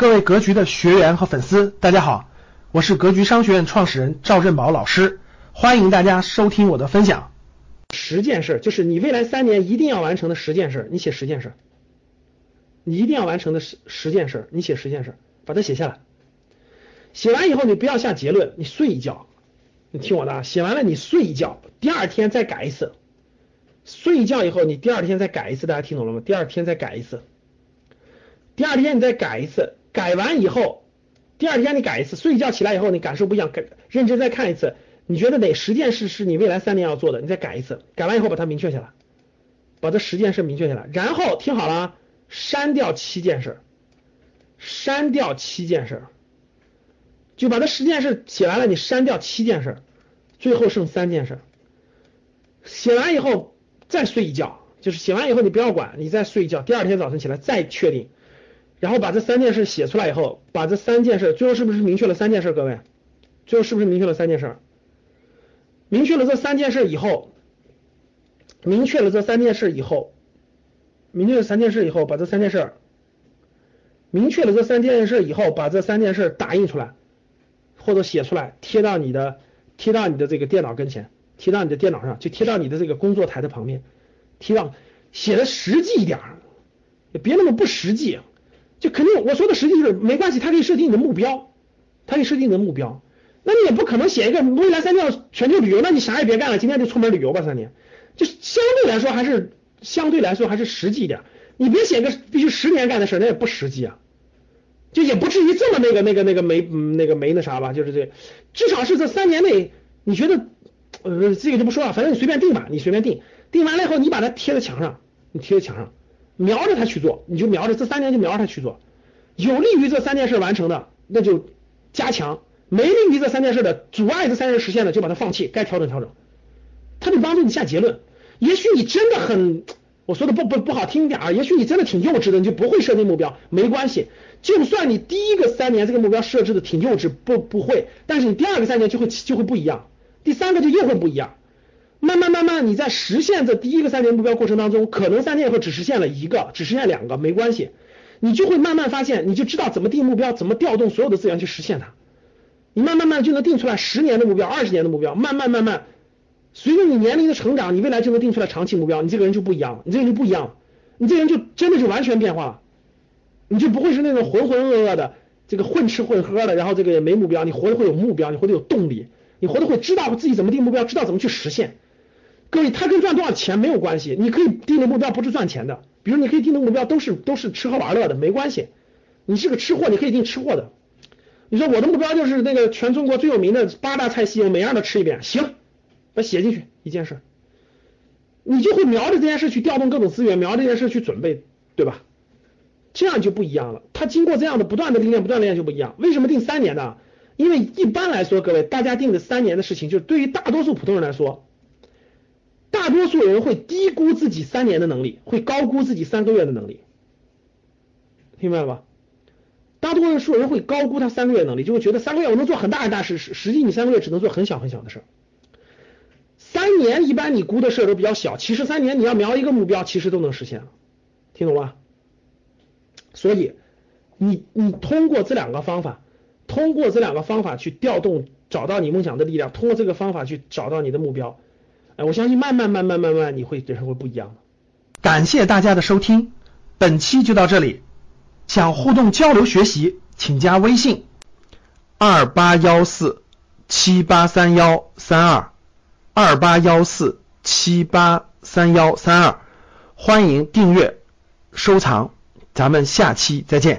各位格局的学员和粉丝，大家好，我是格局商学院创始人赵振宝老师，欢迎大家收听我的分享。十件事就是你未来三年一定要完成的十件事，你写十件事。你一定要完成的十十件事，你写十件事，把它写下来。写完以后你不要下结论，你睡一觉。你听我的，啊写完了你睡一觉，第二天再改一次。睡一觉以后你第二天再改一次，大家听懂了吗？第二天再改一次。第二天你再改一次。改完以后，第二天你改一次，睡一觉起来以后你感受不一样，改认真再看一次，你觉得哪十件事是你未来三年要做的，你再改一次，改完以后把它明确下来，把这十件事明确下来，然后听好了，删掉七件事，删掉七件事，就把这十件事写完了，你删掉七件事，最后剩三件事，写完以后再睡一觉，就是写完以后你不要管，你再睡一觉，第二天早晨起来再确定。然后把这三件事写出来以后，把这三件事最后是不是明确了三件事？各位，最后是不是明确了三件事？明确了这三件事以后，明确了这三件事以后，明确了三件事以后，把这三件事，明确了这三件事以后，把这三件事打印出来，或者写出来，贴到你的贴到你的这个电脑跟前，贴到你的电脑上，就贴到你的这个工作台的旁边，贴到写的实际一点，别那么不实际。就肯定我说的实际就是没关系，它可以设定你的目标，它可以设定你的目标。那你也不可能写一个未来三年要全球旅游，那你啥也别干了，今天就出门旅游吧三年。就相对来说还是相对来说还是实际一点。你别写个必须十年干的事，那也不实际啊。就也不至于这么那个那个那个没那个没那啥吧，就是这至少是这三年内你觉得呃这个就不说了，反正你随便定吧，你随便定。定完了以后你把它贴在墙上，你贴在墙上。瞄着他去做，你就瞄着这三年就瞄着他去做，有利于这三件事完成的，那就加强；没利于这三件事的，阻碍这三件事实现的，就把它放弃，该调整调整。他就帮助你下结论。也许你真的很，我说的不不不好听点儿，也许你真的挺幼稚的，你就不会设定目标，没关系。就算你第一个三年这个目标设置的挺幼稚，不不会，但是你第二个三年就会就会不一样，第三个就又会不一样。慢慢慢慢，你在实现这第一个三年目标过程当中，可能三年以后只实现了一个，只实现两个，没关系，你就会慢慢发现，你就知道怎么定目标，怎么调动所有的资源去实现它。你慢慢慢就能定出来十年的目标，二十年的目标，慢慢慢慢，随着你年龄的成长，你未来就能定出来长期目标，你这个人就不一样了，你这个人就不一样了，你这人就真的就完全变化了，你就不会是那种浑浑噩噩的，这个混吃混喝的，然后这个也没目标，你活得会有目标，你活得有动力，你活得会知道自己怎么定目标，知道怎么去实现。各位，它跟赚多少钱没有关系，你可以定的目标不是赚钱的，比如你可以定的目标都是都是吃喝玩乐的，没关系。你是个吃货，你可以定吃货的。你说我的目标就是那个全中国最有名的八大菜系，我每样都吃一遍，行，把写进去一件事，你就会瞄着这件事去调动各种资源，瞄着这件事去准备，对吧？这样就不一样了。他经过这样的不断的历练，不断练就不一样。为什么定三年呢？因为一般来说，各位大家定的三年的事情，就是对于大多数普通人来说。大多数人会低估自己三年的能力，会高估自己三个月的能力，明白了吧？大多数人会高估他三个月能力，就会觉得三个月我能做很大很大事，实实际你三个月只能做很小很小的事。三年一般你估的事都比较小，其实三年你要瞄一个目标，其实都能实现了，听懂吧？所以你你通过这两个方法，通过这两个方法去调动，找到你梦想的力量，通过这个方法去找到你的目标。我相信慢慢慢慢慢慢，你会人生会不一样的。感谢大家的收听，本期就到这里。想互动交流学习，请加微信二八幺四七八三幺三二二八幺四七八三幺三二，欢迎订阅收藏，咱们下期再见。